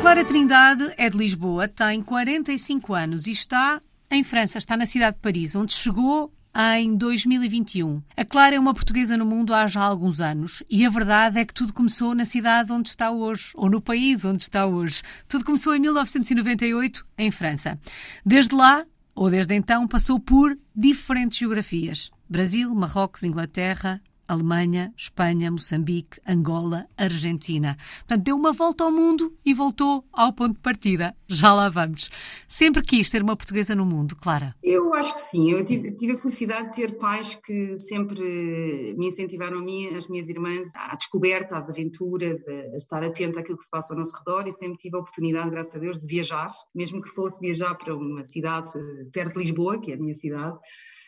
Clara Trindade é de Lisboa, tem 45 anos e está em França, está na cidade de Paris, onde chegou em 2021. A Clara é uma portuguesa no mundo há já alguns anos e a verdade é que tudo começou na cidade onde está hoje, ou no país onde está hoje. Tudo começou em 1998, em França. Desde lá, ou desde então, passou por diferentes geografias: Brasil, Marrocos, Inglaterra, Alemanha, Espanha, Moçambique, Angola, Argentina. Portanto, deu uma volta ao mundo e voltou ao ponto de partida. Já lá vamos. Sempre quis ter uma portuguesa no mundo, Clara? Eu acho que sim. Eu tive, tive a felicidade de ter pais que sempre me incentivaram a mim, as minhas irmãs, à descoberta, às aventuras, a, estar atento àquilo que se passa ao nosso redor e sempre tive a oportunidade, graças a Deus, de viajar, mesmo que fosse viajar para uma cidade perto de Lisboa, que é a minha cidade,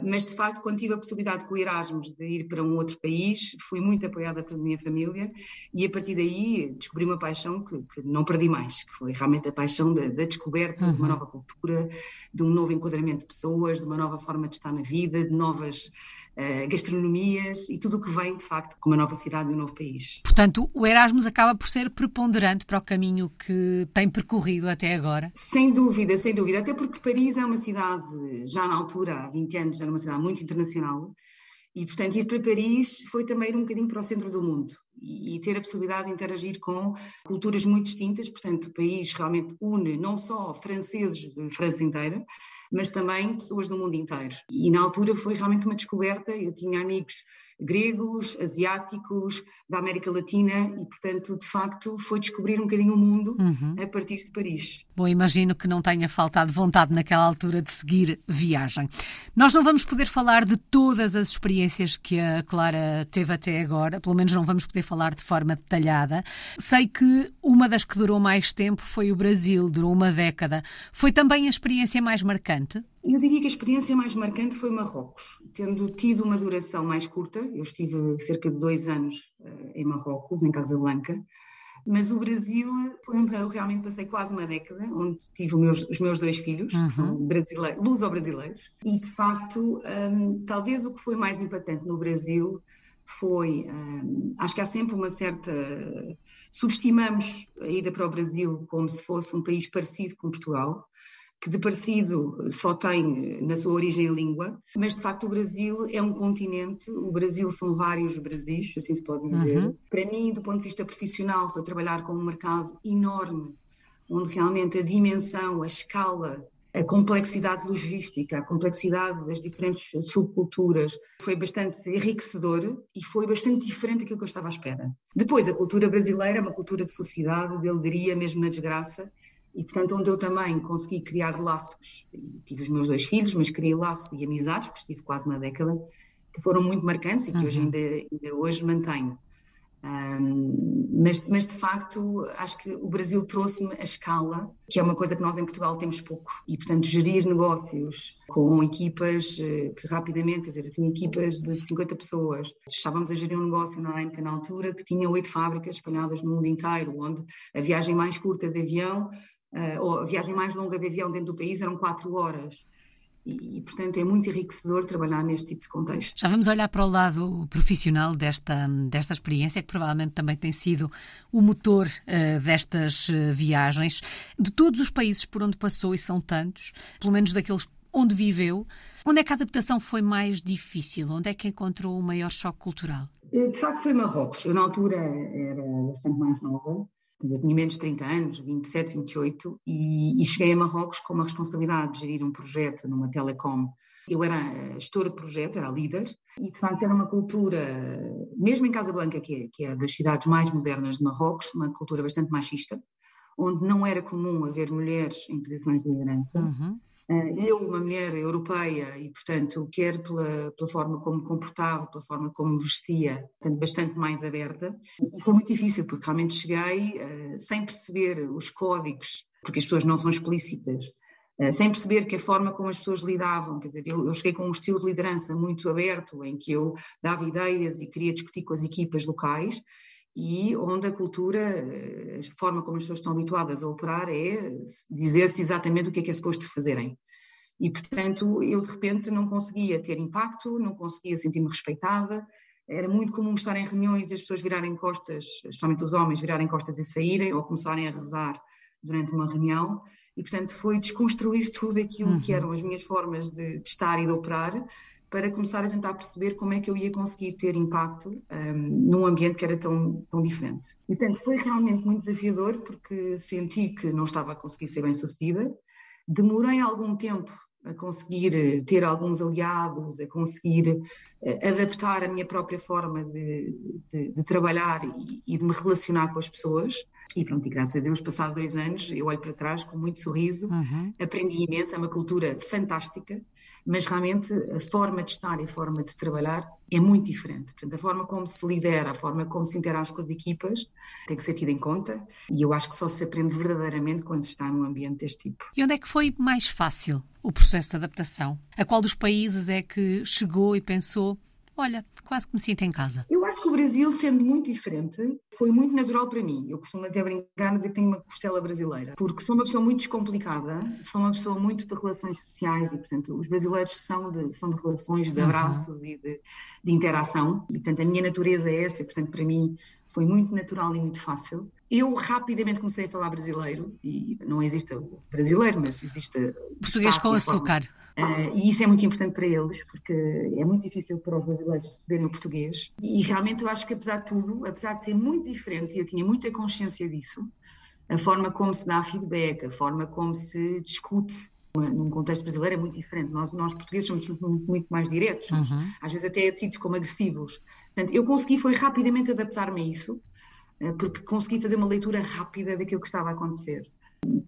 mas de facto, quando tive a possibilidade com o Erasmus de ir para um outro país, fui muito apoiada pela minha família e a partir daí descobri uma paixão que, que não perdi mais, que foi realmente a paixão da, da descoberta uhum. de uma uhum. nova cultura, de um novo enquadramento de pessoas, de uma nova forma de estar na vida, de novas uh, gastronomias e tudo o que vem, de facto, com uma nova cidade e um novo país. Portanto, o Erasmus acaba por ser preponderante para o caminho que tem percorrido até agora? Sem dúvida, sem dúvida. Até porque Paris é uma cidade, já na altura, há 20 anos, era uma cidade muito internacional. E, portanto, ir para Paris foi também um bocadinho para o centro do mundo e, ter a possibilidade de interagir com culturas muito distintas. Portanto, o país realmente une não só franceses de França inteira, mas também pessoas do mundo inteiro. E na altura foi realmente uma descoberta. Eu tinha amigos gregos, asiáticos, da América Latina e, portanto, de facto, foi descobrir um bocadinho o mundo uhum. a partir de Paris. Bom, imagino que não tenha faltado vontade naquela altura de seguir viagem. Nós não vamos poder falar de todas as experiências que a Clara teve até agora, pelo menos não vamos poder falar de forma detalhada. Sei que uma das que durou mais tempo foi o Brasil, durou uma década. Foi também a experiência mais marcante? Eu diria que a experiência mais marcante foi Marrocos, tendo tido uma duração mais curta. Eu estive cerca de dois anos uh, em Marrocos, em Casablanca, mas o Brasil foi onde eu realmente passei quase uma década, onde tive os meus, os meus dois filhos, uhum. que são brasileiros, luso-brasileiros, e de facto, um, talvez o que foi mais impactante no Brasil foi, um, acho que há sempre uma certa, subestimamos a ida para o Brasil como se fosse um país parecido com Portugal, que de parecido só tem na sua origem a língua, mas de facto o Brasil é um continente, o Brasil são vários Brasis, assim se pode dizer. Uhum. Para mim, do ponto de vista profissional, foi trabalhar com um mercado enorme, onde realmente a dimensão, a escala, a complexidade logística, a complexidade das diferentes subculturas foi bastante enriquecedor e foi bastante diferente daquilo que eu estava à espera. Depois, a cultura brasileira é uma cultura de felicidade, de alegria, mesmo na desgraça, e portanto onde eu também consegui criar laços, tive os meus dois filhos, mas criei laços e amizades, porque estive quase uma década, que foram muito marcantes e que uhum. hoje ainda, ainda, hoje mantenho. Um, mas, mas, de facto acho que o Brasil trouxe-me a escala, que é uma coisa que nós em Portugal temos pouco, e portanto gerir negócios com equipas eh, que rapidamente, quer dizer, eu tinha equipas de 50 pessoas, estávamos a gerir um negócio na Ainca na altura que tinha oito fábricas espalhadas no mundo inteiro, onde a viagem mais curta de avião uh, ou a viagem mais longa de avião dentro do país eram quatro horas. E, portanto, é muito enriquecedor trabalhar neste tipo de contexto. Já vamos olhar para o lado profissional desta, desta experiência, que provavelmente também tem sido o motor uh, destas uh, viagens. De todos os países por onde passou, e são tantos, pelo menos daqueles onde viveu, onde é que a adaptação foi mais difícil? Onde é que encontrou o maior choque cultural? De facto, foi Marrocos. Eu, na altura, era bastante mais nova eu tinha menos de 30 anos, 27, 28, e, e cheguei a Marrocos com uma responsabilidade de gerir um projeto numa telecom. Eu era gestora de projetos, era líder, e de facto era uma cultura, mesmo em Casablanca, que é, que é das cidades mais modernas de Marrocos, uma cultura bastante machista, onde não era comum haver mulheres em posições de liderança. Uhum. Eh, eu, uma mulher europeia, e portanto, quer pela, pela forma como comportava, pela forma como vestia, portanto, bastante mais aberta. E foi muito difícil, porque realmente cheguei uh, sem perceber os códigos, porque as pessoas não são explícitas, uh, sem perceber que a forma como as pessoas lidavam, quer dizer, eu, eu cheguei com um estilo de liderança muito aberto, em que eu dava ideias e queria discutir com as equipas locais, e onde a cultura, a forma como as pessoas estão habituadas a operar é dizer-se exatamente o que é que é suposto fazerem. E, portanto, eu de repente não conseguia ter impacto, não conseguia sentir-me respeitada. Era muito comum estar em reuniões e as pessoas virarem costas, especialmente os homens, virarem costas e saírem, ou começarem a rezar durante uma reunião e, portanto, foi desconstruir tudo aquilo uhum. que eram as minhas formas de, de, estar e de operar para começar a tentar perceber como é que eu ia conseguir ter impacto um, num ambiente que era tão, tão diferente. Portanto, foi realmente muito desafiador porque senti que não estava a conseguir ser bem sucedida. Demorei algum tempo a conseguir eh, ter alguns aliados, a conseguir eh, adaptar a minha própria forma de, de, de trabalhar e, e, de me relacionar com as pessoas. E pronto, e graças a Deus, passado dois anos, eu olho para trás com muito sorriso, uhum. aprendi imenso, é uma cultura fantástica, mas realmente a forma de estar e a forma de trabalhar é muito diferente. Portanto, a forma como se lidera, a forma como se interage com as equipas tem que ser tida em conta e eu acho que só se aprende verdadeiramente quando se está num ambiente deste tipo. E onde é que foi mais fácil o processo de adaptação? A qual dos países é que chegou e pensou olha, quase que me sinto em casa. Eu acho que o Brasil, sendo muito diferente, foi muito natural para mim. Eu costumo até brincar, dizer que tenho uma costela brasileira, porque sou uma pessoa muito descomplicada, sou uma pessoa muito de relações sociais e, portanto, os brasileiros são de, são de relações, de abraços uhum. e de, de interação. E, portanto, a minha natureza é esta, e, portanto, para mim foi muito natural e muito fácil. Eu rapidamente comecei a falar brasileiro, e não existe brasileiro, mas existe. Português com açúcar. Uh, e isso é muito importante para eles, porque é muito difícil para os brasileiros perceberem o português. E realmente eu acho que, apesar de tudo, apesar de ser muito diferente, e eu tinha muita consciência disso, a forma como se dá feedback, a forma como se discute num contexto brasileiro é muito diferente. Nós, nós portugueses somos muito, muito mais diretos, uhum. às vezes até tidos como agressivos. Portanto, eu consegui foi rapidamente adaptar-me a isso, eh, porque consegui fazer uma leitura rápida daquilo que estava a acontecer.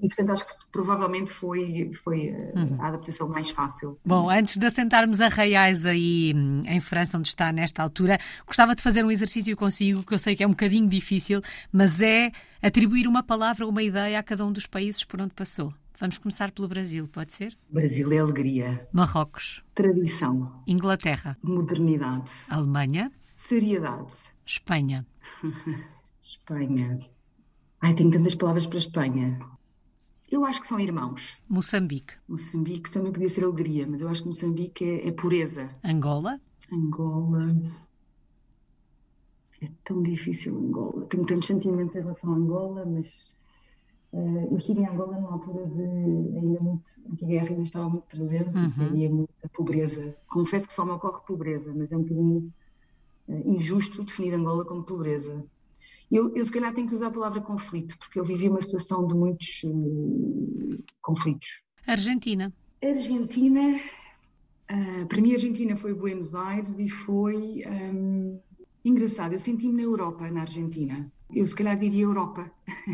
E, portanto, acho que provavelmente foi, foi eh, uhum. a adaptação mais fácil. Bom, antes de assentarmos a Reais aí hum, em França, onde está nesta altura, gostava de fazer um exercício consigo, que eu sei que é um bocadinho difícil, mas é atribuir uma palavra, uma ideia a cada um dos países por onde passou. Vamos começar pelo Brasil, pode ser? Brasil é alegria. Marrocos. Tradição. Inglaterra. Modernidade. Alemanha. Seriedade. Espanha. Espanha. Ai, tenho tantas palavras para Espanha. Eu acho que são irmãos. Moçambique. Moçambique também podia ser alegria, mas eu acho que Moçambique é, é pureza. Angola. Angola. É tão difícil Angola. Tenho tantos sentimentos em relação a Angola, mas uh, eu estive em Angola numa altura de ainda muito anti-guerra, ainda estava muito presente uhum. e havia muita pobreza. Confesso que só me ocorre pobreza, mas é um bocadinho uh, injusto definir Angola como pobreza. Eu, eu, se calhar, tenho que usar a palavra conflito, porque eu vivi uma situação de muitos uh, conflitos. Argentina. Argentina, uh, para mim, a Argentina foi Buenos Aires e foi um, engraçado. Eu senti-me na Europa, na Argentina. Eu, se calhar, diria Europa.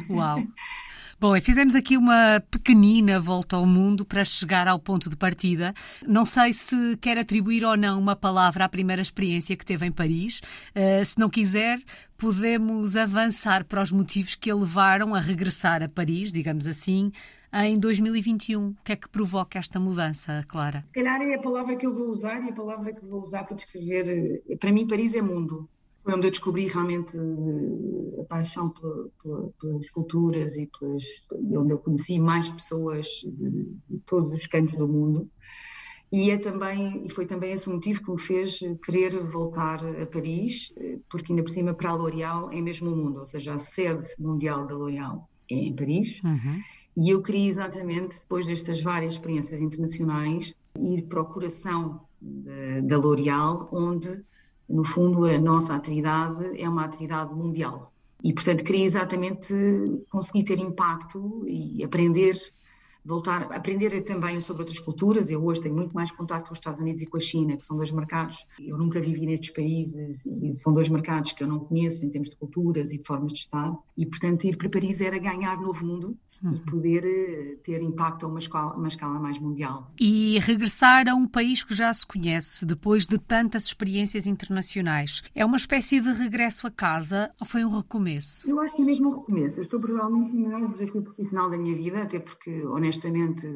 Uau! Bom, e fizemos aqui uma pequenina volta ao mundo para chegar ao ponto de partida. Não sei se quer atribuir ou não uma palavra à primeira experiência que teve em Paris. Uh, se não quiser, podemos avançar para os motivos que a levaram a regressar a Paris, digamos assim, em 2021. O que é que provoca esta mudança, Clara? Se calhar é a palavra que eu vou usar e a palavra que vou usar para descrever. Eh, para mim, Paris é mundo. Foi onde eu descobri realmente eh, a paixão pela, pela, pelas culturas e, pelas, e onde eu conheci mais pessoas de, de, todos os cantos do mundo. E, é também, e foi também esse o motivo que me fez querer voltar a Paris, eh, porque ainda por cima para a L'Oréal é mesmo o mundo, ou seja, a sede mundial da L'Oréal é em Paris. Uhum. E eu queria exatamente, depois destas várias experiências internacionais, ir para o coração da L'Oréal, onde no fundo, a nossa atividade é uma atividade mundial. E, portanto, queria exatamente conseguir ter impacto e aprender, voltar, aprender também sobre outras culturas. Eu hoje tenho muito mais contato com os Estados Unidos e com a China, que são dois mercados. Eu nunca vivi nestes países e são dois mercados que eu não conheço em termos de culturas e de formas de estar. E, portanto, ir para Paris era ganhar novo mundo uhum. e poder eh, ter impacto a uma escala, uma escala mais mundial. E regressar a um país que já se conhece depois de tantas experiências internacionais. É uma espécie de regresso a casa ou foi um recomeço? Eu acho que é mesmo um recomeço. Eu estou provavelmente no maior desafio profissional da minha vida, até porque, honestamente,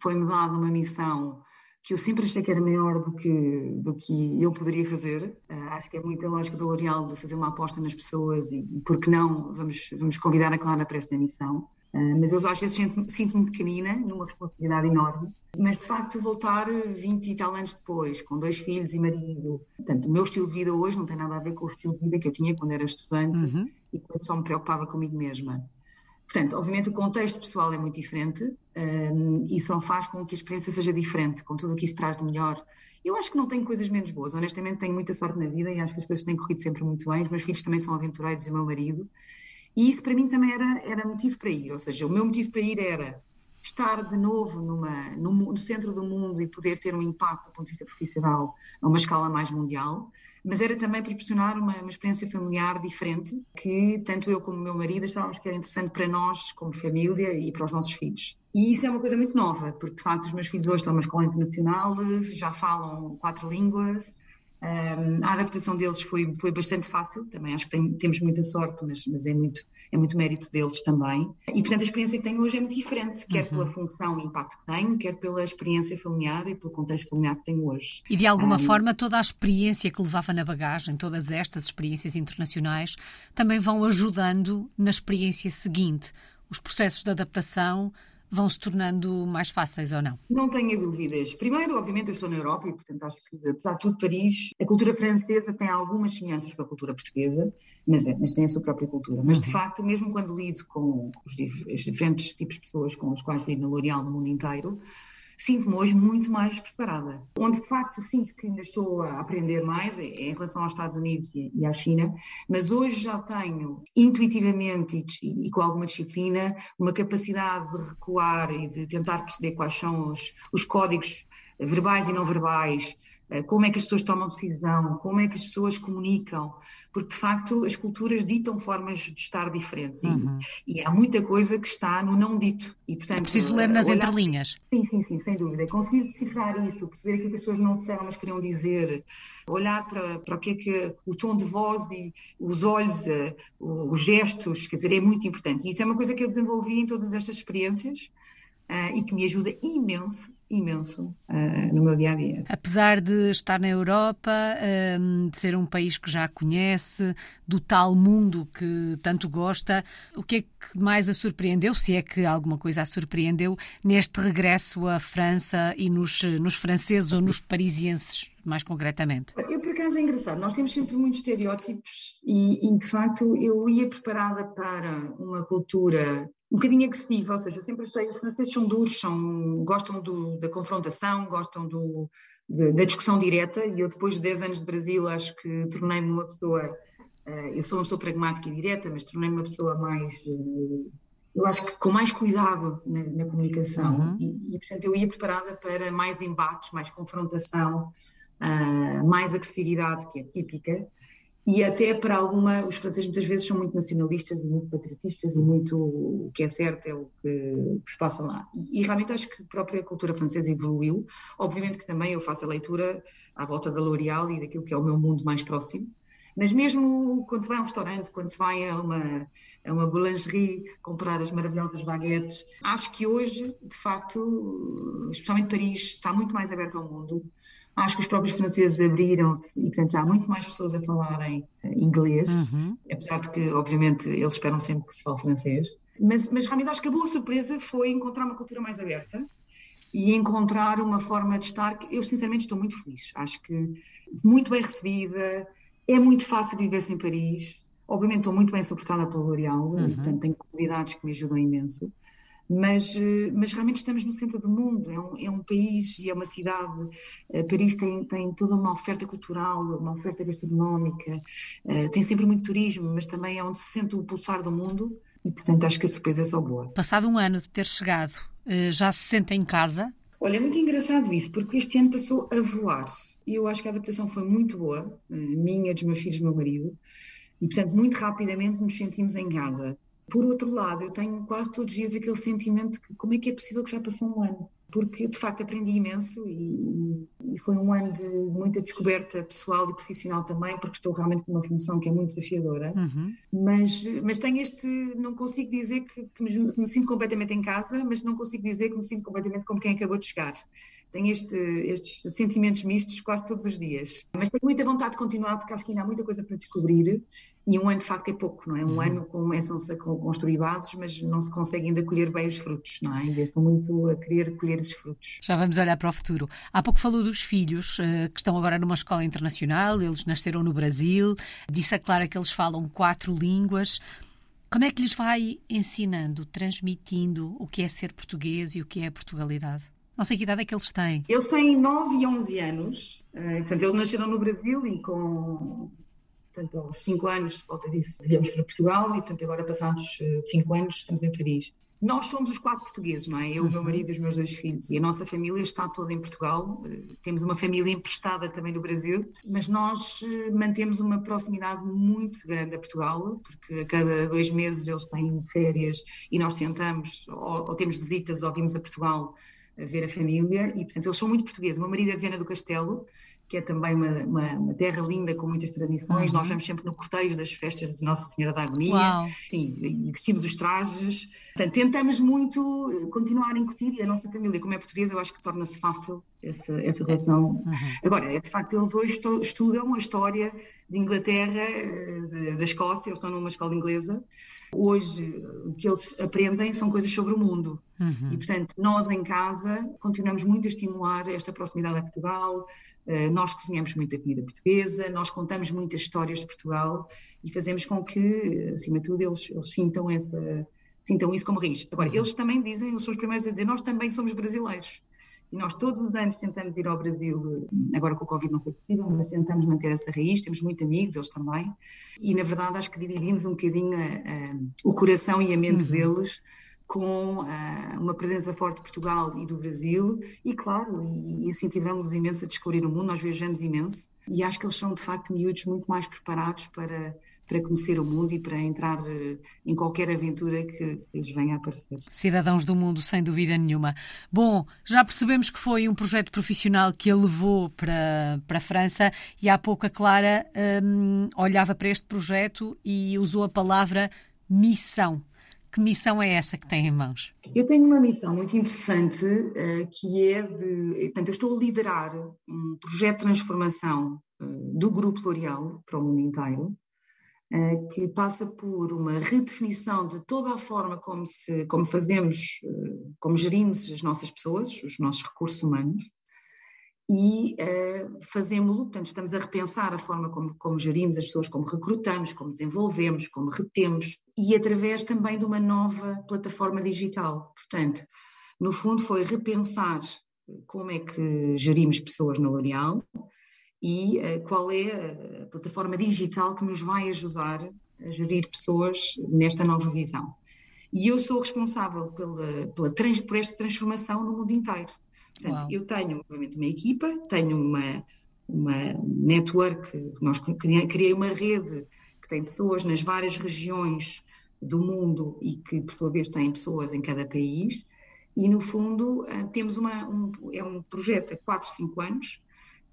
foi-me dada uma missão que eu sempre achei que era maior do que, do que eu poderia fazer. Uh, acho que é muito a lógica da L'Oréal de fazer uma aposta nas pessoas e, e por que não, vamos, vamos convidar a Clara para esta missão. Uh, mas eu às vezes sinto-me pequenina, numa responsabilidade enorme. Mas de facto, voltar 20 e tal anos depois, com dois filhos e marido. Portanto, o meu estilo de vida hoje não tem nada a ver com o estilo de vida que eu tinha quando era estudante uhum. e quando só me preocupava comigo mesma. Portanto, obviamente o contexto pessoal é muito diferente um, e só faz com que a experiência seja diferente, com tudo o que isso traz de melhor. Eu acho que não tenho coisas menos boas, honestamente tenho muita sorte na vida e acho que as coisas têm corrido sempre muito bem. Os meus filhos também são aventureiros e o meu marido. E isso para mim também era, era motivo para ir, ou seja, o meu motivo para ir era estar de novo numa, no, no, centro do mundo e poder ter um impacto do ponto de vista profissional a uma escala mais mundial, mas era também proporcionar uma, uma experiência familiar diferente que tanto eu como o meu marido achávamos que era interessante para nós como família e para os nossos filhos. E isso é uma coisa muito nova, porque de facto os meus filhos hoje estão numa escola internacional, já falam quatro línguas, um, a adaptação deles foi, foi bastante fácil, também acho que tem, temos muita sorte, mas, mas é, muito, é muito mérito deles também. E portanto a experiência que tenho hoje é muito diferente, quer uhum. pela função e impacto que tenho, quer pela experiência familiar e pelo contexto familiar que tenho hoje. E de alguma um, forma toda a experiência que levava na bagagem, todas estas experiências internacionais, também vão ajudando na experiência seguinte. Os processos de adaptação vão se tornando mais fáceis ou não? Não tenho dúvidas. Primeiro, obviamente, eu estou na Europa e, portanto, acho que, apesar de tudo, Paris, a cultura francesa tem algumas semelhanças com a cultura portuguesa, mas, é, mas tem a sua própria cultura. Mas, de uhum. facto, mesmo quando lido com os, os diferentes tipos de pessoas com os quais lido na L'Oréal no mundo inteiro, sinto-me hoje muito mais preparada. Onde de facto sinto que ainda estou a aprender mais é, é em relação aos Estados Unidos e, à China, mas hoje já tenho intuitivamente e, e, com alguma disciplina uma capacidade de recuar e de tentar perceber quais são os, os códigos verbais e não verbais, como é que as pessoas tomam decisão, como é que as pessoas comunicam, porque de facto as culturas ditam formas de estar diferentes uhum. e, e, há muita coisa que está no não dito. E, portanto, é preciso ler nas olhar... entrelinhas. Sim, sim, sim, sem dúvida. Conseguir decifrar isso, perceber aquilo que as pessoas não disseram, mas queriam dizer, olhar para, para o que é que o tom de voz e os olhos, eh, os gestos, quer dizer, é muito importante. E isso é uma coisa que eu desenvolvi em todas estas experiências uh, e que me ajuda imenso imenso uh, no meu dia a dia. Apesar de estar na Europa, um, de ser um país que já conhece, do tal mundo que tanto gosta, o que é que mais a surpreendeu, se é que alguma coisa a surpreendeu, neste regresso à França e nos, nos franceses ou nos parisienses? mais concretamente? Eu, por acaso, é engraçado. Nós temos sempre muitos estereótipos e, e, de facto, eu ia preparada para uma cultura um bocadinho agressiva, ou seja, sempre achei os franceses são duros, são, gostam do, da confrontação, gostam do, de, da discussão direta, e eu depois de 10 anos de Brasil acho que tornei-me uma pessoa, uh, eu sou uma pessoa pragmática e direta, mas tornei-me uma pessoa mais, uh, eu acho que com mais cuidado na, na comunicação, uhum. e, e, portanto eu ia preparada para mais embates, mais confrontação, uh, mais agressividade, que é típica, e até para alguma, os franceses muitas vezes são muito nacionalistas e muito patriotistas e muito o que é certo é o que, se passa lá. E, e, realmente acho que a própria cultura francesa evoluiu. Obviamente que também eu faço a leitura à volta da L'Oréal e daquilo que é o meu mundo mais próximo. Mas mesmo quando se vai a um restaurante, quando se vai a uma, a uma boulangerie comprar as maravilhosas baguetes, acho que hoje, de facto, especialmente Paris, está muito mais aberto ao mundo Acho que os próprios franceses abriram-se e, portanto, há muito mais pessoas a falarem eh, inglês, uhum. apesar de que, obviamente, eles esperam sempre que se fale francês. Mas, mas realmente acho que a boa surpresa foi encontrar uma cultura mais aberta e encontrar uma forma de estar que eu, sinceramente, estou muito feliz. Acho que muito bem recebida, é muito fácil viver-se em Paris. Obviamente, estou muito bem suportada pelo L'Oréal, uhum. portanto, tenho comunidades que me ajudam imenso mas, eh, mas realmente estamos no centro do mundo, é um, é um país e é uma cidade. Eh, Paris tem, tem toda uma oferta cultural, uma oferta gastronómica, eh, tem sempre muito turismo, mas também é onde se sente o pulsar do mundo e, portanto, acho que a surpresa é só boa. Passado um ano de ter chegado, já se sente em casa? Olha, é muito engraçado isso, porque este ano passou a voar. E eu acho que a adaptação foi muito boa, minha, dos meus filhos, do meu marido. E, portanto, muito rapidamente nos sentimos em casa. Por outro lado, eu tenho quase todos os dias aquele sentimento que como é que é possível que já passou um ano? Porque de facto aprendi imenso e, e foi um ano de muita descoberta pessoal e profissional também, porque estou realmente com uma função que é muito desafiadora. Uhum. Mas, mas tenho este, não consigo dizer que, que me, me sinto completamente em casa, mas não consigo dizer que me sinto completamente como quem acabou de chegar tenho este, estes sentimentos mistos quase todos os dias. Mas tenho muita vontade de continuar porque acho que ainda há muita coisa para descobrir e um ano de facto é pouco, não é? Um uhum. ano começam-se a construir bases, mas não se consegue ainda colher bem os frutos, não é? Ainda estou muito a querer colher esses frutos. Já vamos olhar para o futuro. Há pouco falou dos filhos uh, que estão agora numa escola internacional, eles nasceram no Brasil, disse a Clara que eles falam quatro línguas. Como é que lhes vai ensinando, transmitindo o que é ser português e o que é Portugalidade? Não sei que idade é que eles têm. Eles têm 9 e 11 anos. Uh, portanto, eles nasceram no Brasil e com portanto, aos 5 anos, volta disso, viemos para Portugal e, portanto, agora passados 5 anos estamos em Paris. Nós somos os quatro portugueses, não é? Eu, o meu uhum. marido e os meus dois filhos. E a nossa família está toda em Portugal. Temos uma família emprestada também no Brasil, mas nós eh, mantemos uma proximidade muito grande a Portugal, porque a cada dois meses eles têm férias e nós tentamos, ou, ou temos visitas, ou vimos a Portugal a ver a família. E, portanto, eles são muito portugueses. O meu marido é de Viana do Castelo, que é também uma, uma, uma, terra linda com muitas tradições. Uhum. Nós vamos sempre no cortejo das festas de Nossa Senhora da Agonia. Uau. Sim, e vestimos os trajes. Portanto, tentamos muito continuar a incutir e a nossa família, como é portuguesa, eu acho que torna-se fácil essa, essa relação. Uhum. Agora, é de facto, eles hoje estudam a história de Inglaterra, eh, da Escócia, eles estão numa escola inglesa. Hoje, o que eles aprendem são coisas sobre o mundo. Uhum. E, portanto, nós em casa continuamos muito a estimular esta proximidade a Portugal, eh, nós cozinhamos muita comida portuguesa, nós contamos muitas histórias de Portugal e fazemos com que, acima de tudo, eles, eles sintam, essa, sintam isso como raiz. Agora, uhum. eles também dizem, eles são os primeiros a dizer, nós também somos brasileiros. E nós todos os anos tentamos ir ao Brasil, agora com o Covid não foi possível, mas tentamos manter essa raiz, temos muitos amigos, eles também. E, na verdade, acho que dividimos um bocadinho a, a, o coração e a mente uhum. deles com uh, uma presença forte de Portugal e do Brasil, e claro, e, e incentivamos imenso a descobrir o mundo, nós viajamos imenso, e acho que eles são de facto miúdos muito mais preparados para, para conhecer o mundo e para entrar uh, em qualquer aventura que, lhes venha a aparecer. Cidadãos do mundo, sem dúvida nenhuma. Bom, já percebemos que foi um projeto profissional que a levou para, para a França, e há pouco a Clara um, olhava para este projeto e usou a palavra missão. Que missão é essa que tem em mãos? Eu tenho uma missão muito interessante uh, que é de. Portanto, eu estou a liderar um projeto de transformação uh, do Grupo L'Oréal para o mundo inteiro, uh, que passa por uma redefinição de toda a forma como, se, como fazemos, como gerimos as nossas pessoas, os nossos recursos humanos, e uh, fazemos-lo, portanto, estamos a repensar a forma como, como gerimos as pessoas, como recrutamos, como desenvolvemos, como retemos, e através também de uma nova plataforma digital. Portanto, no fundo, foi repensar como é que gerimos pessoas na L'Oréal e uh, qual é a plataforma digital que nos vai ajudar a gerir pessoas nesta nova visão. E eu sou responsável pela, pela trans, por esta transformação no mundo inteiro. Portanto, Uau. eu tenho, obviamente, uma equipa, tenho uma, uma network, nós criei uma rede que tem pessoas nas várias regiões do mundo e que, por sua vez, tem pessoas em cada país. E, no fundo, eh, temos uma, um, é um projeto há 4, 5 anos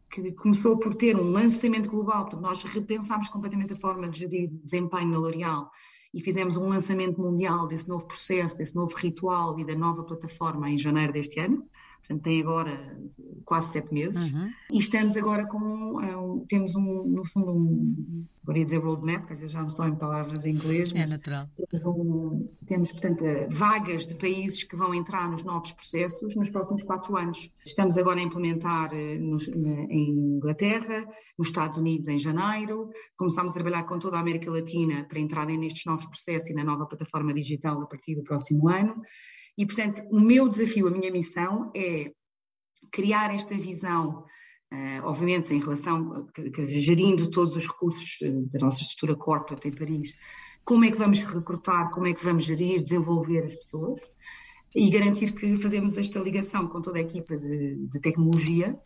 que começou por ter um lançamento global, portanto, nós repensámos completamente a forma de gerir desempenho na L'Oréal e fizemos um lançamento mundial desse novo processo, desse novo ritual e da nova plataforma em janeiro deste ano portanto tem agora quase sete meses, uhum. e estamos agora com, um, temos um, no fundo, um, agora ia dizer roadmap, que às vezes já não só em palavras em inglês, é natural. Temos, um, temos, portanto, vagas de países que vão entrar nos novos processos nos próximos quatro anos. Estamos agora a implementar eh, nos, em Inglaterra, nos Estados Unidos em janeiro, começámos a trabalhar com toda a América Latina para entrarem nestes novos processos e na nova plataforma digital a partir do próximo ano. E, portanto, o meu desafio, a minha missão é criar esta visão, uh, obviamente em relação, a gerindo todos os recursos eh, da nossa estrutura corporate em Paris, como é que vamos recrutar, como é que vamos gerir, desenvolver as pessoas e garantir que fazemos esta ligação com toda a equipa de, de tecnologia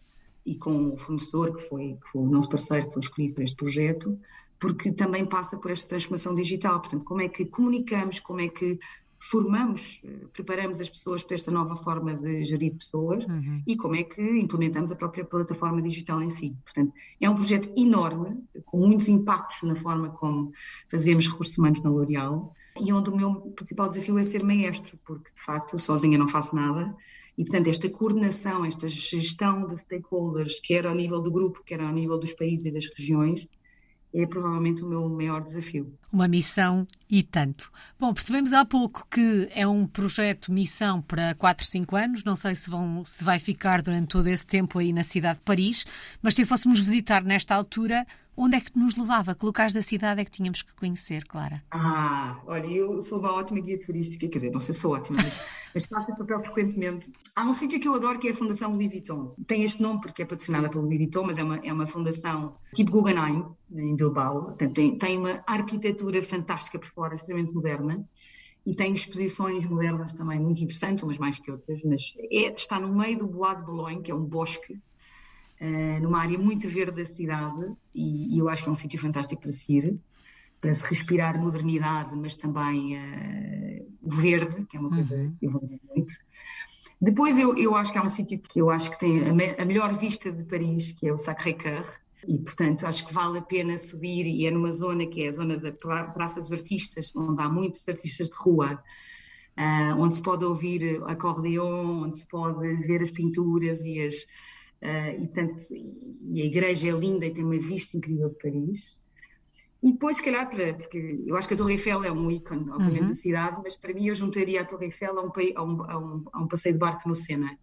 e com o fornecedor, que foi, que foi o nosso parceiro que foi escolhido para este projeto, porque também passa por esta transformação digital. Portanto, como é que comunicamos, como é que formamos, eh, preparamos as pessoas para esta nova forma de gerir pessoas uhum. e como é que implementamos a própria plataforma digital em si. Portanto, é um projeto enorme, com muitos impactos na forma como fazemos recursos humanos na L'Oréal e onde o meu principal desafio é ser maestro, porque de facto sozinha não faço nada. E, portanto, esta coordenação, esta gestão de stakeholders, quer ao nível do grupo, quer ao nível dos países e das regiões, é provavelmente o meu maior desafio. Uma missão e tanto. Bom, percebemos há pouco que é um projeto missão para 4, 5 anos. Não sei se, vão, se vai ficar durante todo esse tempo aí na cidade de Paris, mas se fôssemos visitar nesta altura, onde é que nos levava? Que locais da cidade é que tínhamos que conhecer, Clara? Ah, olha, eu sou uma ótima guia turística, quer dizer, não sei se sou ótima, mas, mas faço esse papel frequentemente. Há um sítio que eu adoro que é a Fundação Louis Vuitton. Tem este nome porque é patrocinada pelo Louis Vuitton, mas é uma, é uma fundação tipo Guggenheim, em Bilbao. Tem, tem uma arquitetura fantástica por fora, extremamente moderna e tem exposições modernas também muito interessantes, umas mais que outras, mas é, está no meio do Bois de Boulogne, que é um bosque, uh, numa área muito verde da cidade, e, e eu acho que é um sítio fantástico para se ir, para se respirar modernidade, mas também uh, o verde, que é uma coisa uhum. que eu vou muito. Depois eu, eu acho que há um sítio que eu acho que tem a, me, a melhor vista de Paris, que é o Sacré-Cœur, e, portanto, acho que vale a pena subir, e é numa zona que é a zona da Praça dos Artistas, onde há muitos artistas de rua, uh, onde se pode ouvir acordeon, onde se pode ver as pinturas e as. Uh, e, portanto, e a igreja é linda e tem uma vista incrível de Paris. E depois, se calhar, para, porque eu acho que a Torre Eiffel é um ícone, obviamente, uhum. da cidade, mas para mim eu juntaria a Torre Eiffel a um, a um, a um, a um passeio de barco no Sena.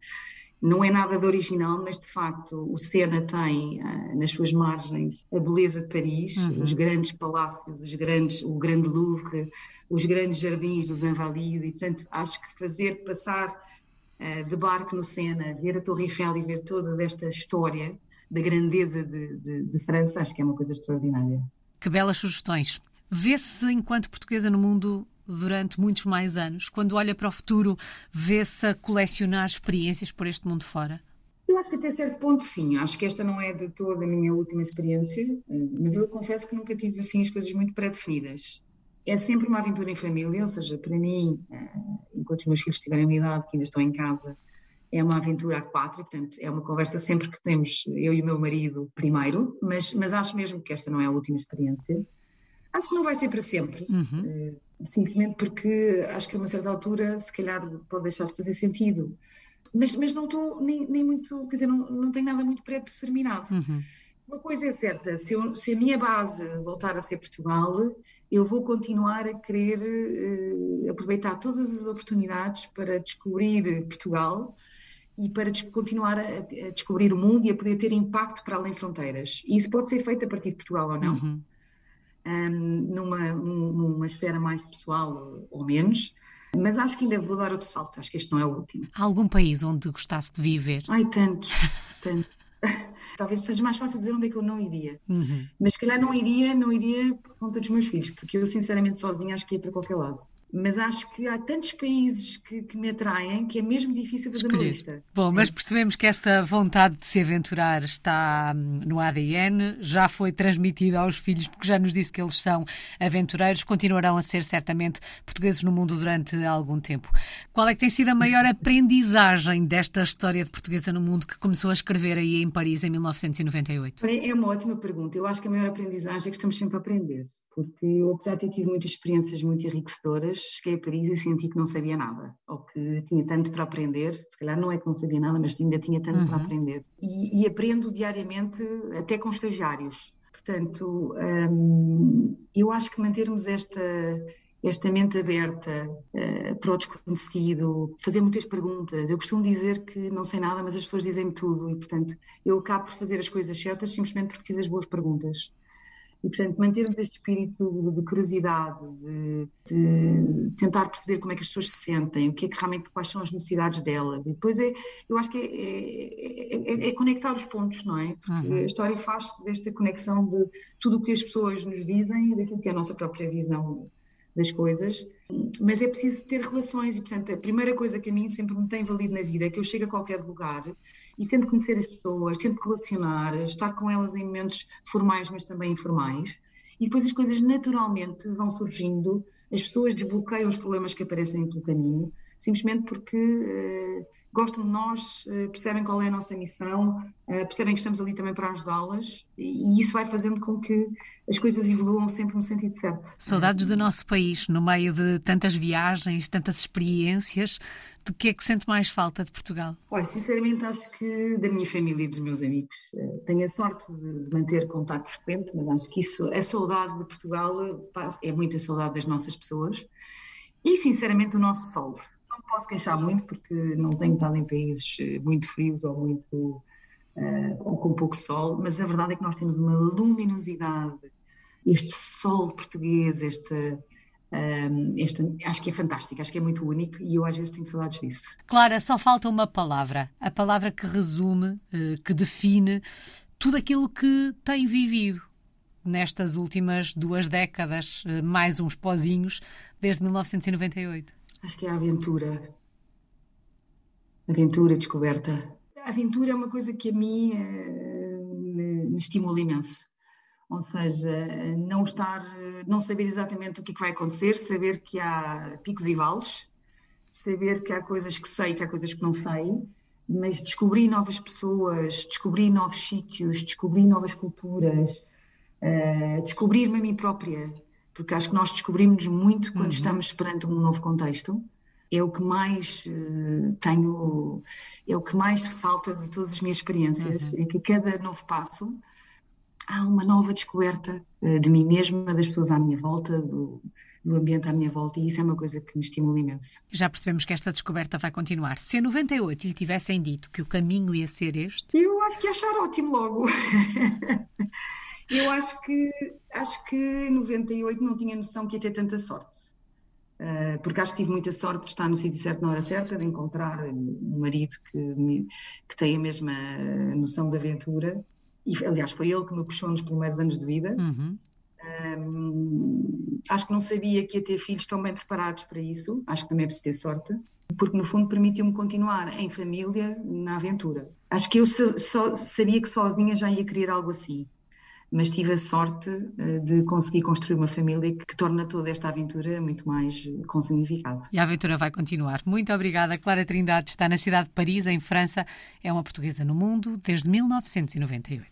Não é nada de original, mas de facto o Sena tem uh, nas suas margens a beleza de Paris, uhum. os grandes palácios, os grandes, o grande Louvre, os grandes jardins dos Invalides, e portanto acho que fazer passar de barco no Sena, ver a Torre Eiffel e ver toda esta história da grandeza de, de, de França, acho que é uma coisa extraordinária. Que belas sugestões. Vê-se, enquanto portuguesa no mundo, durante muitos mais anos? Quando olha para o futuro, vê-se a colecionar experiências por este mundo fora? Eu acho que até certo ponto sim. Acho que esta não é de toda a minha última experiência, eh, mas eu confesso que nunca tive assim as coisas muito pré-definidas. É sempre uma aventura em família, ou seja, para mim, eh, enquanto os meus filhos tiverem uma idade que ainda estão em casa, é uma aventura a quatro, portanto, é uma conversa sempre que temos eu e o meu marido primeiro, mas, mas acho mesmo que esta não é a última experiência. Acho que não vai ser para sempre. Uhum. Eh, simplesmente porque acho que a uma certa altura, se calhar, pode deixar de fazer sentido. Mas, mas não estou nem, nem muito, quer dizer, não, não tenho nada muito pré-determinado. Uhum. Uma coisa é certa, se, eu, se, a minha base voltar a ser Portugal, eu vou continuar a querer uh, aproveitar todas as oportunidades para descobrir Portugal e para continuar a, a, descobrir o mundo e a poder ter impacto para além fronteiras. E isso pode ser feito a partir de Portugal ou não. Uhum um, numa, numa esfera mais pessoal ou menos. Mas acho que ainda vou dar outro salto, acho que este não é o último. Há algum país onde gostasse de viver? Ai, tantos, tantos. Talvez seja mais fácil dizer onde é que eu não iria. Uhum. Mas se calhar não iria, não iria por conta dos meus filhos, porque eu sinceramente sozinha acho que ia para qualquer lado mas acho que há tantos países que, que, me atraem que é mesmo difícil fazer Escolher. uma lista. Bom, mas percebemos que essa vontade de se aventurar está hum, no ADN, já foi transmitida aos filhos, porque já nos disse que eles são aventureiros, continuarão a ser certamente portugueses no mundo durante algum tempo. Qual é que tem sido a maior aprendizagem desta história de portuguesa no mundo que começou a escrever aí em Paris em 1998? É uma ótima pergunta. Eu acho que a maior aprendizagem é que estamos sempre a aprender porque eu, apesar de ter tido muitas experiências muito enriquecedoras, cheguei a Paris e senti que não sabia nada, ou que tinha tanto para aprender, se calhar não é que não sabia nada, mas ainda tinha tanto uhum. para aprender. E, e, aprendo diariamente, até com estagiários. Portanto, hum, eu acho que mantermos esta, esta mente aberta uh, para o desconhecido, fazer muitas perguntas. Eu costumo dizer que não sei nada, mas as pessoas dizem-me tudo, e portanto eu acabo por fazer as coisas certas simplesmente porque fiz as boas perguntas. E, portanto, mantermos este espírito de curiosidade, de, de, tentar perceber como é que as pessoas se sentem, o que é que realmente, quais são as necessidades delas. E depois é, eu acho que é, é, é, é conectar os pontos, não é? Porque uhum. a história faz desta conexão de tudo o que as pessoas nos dizem e daquilo que é a nossa própria visão das coisas, mas é preciso ter relações e, portanto, a primeira coisa que a mim sempre me tem valido na vida é que eu chego a qualquer lugar e tento conhecer as pessoas, tento relacionar, estar com elas em momentos formais, mas também informais, e depois as coisas naturalmente vão surgindo, as pessoas desbloqueiam os problemas que aparecem pelo caminho, simplesmente porque uh, gostam de nós, uh, percebem qual é a nossa missão, uh, percebem que estamos ali também para ajudá-las e, e, isso vai fazendo com que as coisas evoluam sempre no sentido certo. Saudades do nosso país, no meio de tantas viagens, tantas experiências, de que é que sente mais falta de Portugal? Olha, sinceramente acho que da minha família e dos meus amigos. Tenho a sorte de manter contato frequente, mas acho que isso, a saudade de Portugal é muita saudade das nossas pessoas e sinceramente o nosso sol não posso queixar muito porque não tenho estado em países eh, muito frios ou muito uh, ou com pouco sol, mas a verdade é que nós temos uma luminosidade, este sol português, este, um, este, acho que é fantástico, acho que é muito único e eu às vezes tenho saudades disso. Clara, só falta uma palavra, a palavra que resume, uh, que define tudo aquilo que tem vivido nestas últimas duas décadas, uh, mais uns pozinhos, desde 1998. Acho que é a aventura. Aventura, descoberta. A aventura é uma coisa que a mim uh, me, me estimula imenso. Ou seja, não estar, não saber exatamente o que, é que vai acontecer, saber que há picos e vales, saber que há coisas que sei, que há coisas que não sei, mas descobrir novas pessoas, descobrir novos sítios, descobrir novas culturas, uh, descobrir-me a mim própria, porque acho que nós descobrimos muito quando uhum. estamos perante um novo contexto é o que mais uh, tenho, é o que mais ressalta de todas as minhas experiências, uhum. é que cada novo passo há uma nova descoberta uh, de mim mesma, das pessoas à minha volta, do, do ambiente à minha volta, e isso é uma coisa que me estimula imenso. Já percebemos que esta descoberta vai continuar. Se em 98 lhe tivessem dito que o caminho ia ser este? Eu acho que ia achar ótimo logo. Eu acho que acho que em 98 não tinha noção que ia ter tanta sorte. Uh, porque acho que tive muita sorte de estar no sítio certo na hora certa, de encontrar um marido que, me, que tem a mesma noção de aventura. E, aliás, foi ele que me puxou nos primeiros anos de vida. Uhum. Um, acho que não sabia que ia ter filhos tão bem preparados para isso. Acho que também é preciso ter sorte, porque no fundo permitiu-me continuar em família na aventura. Acho que eu só sabia que sozinha já ia querer algo assim mas tive a sorte eh, de conseguir construir uma família que torna toda esta aventura muito mais eh, com significado. E a aventura vai continuar. Muito obrigada. Clara Trindade está na cidade de Paris, em França. É uma portuguesa no mundo desde 1998.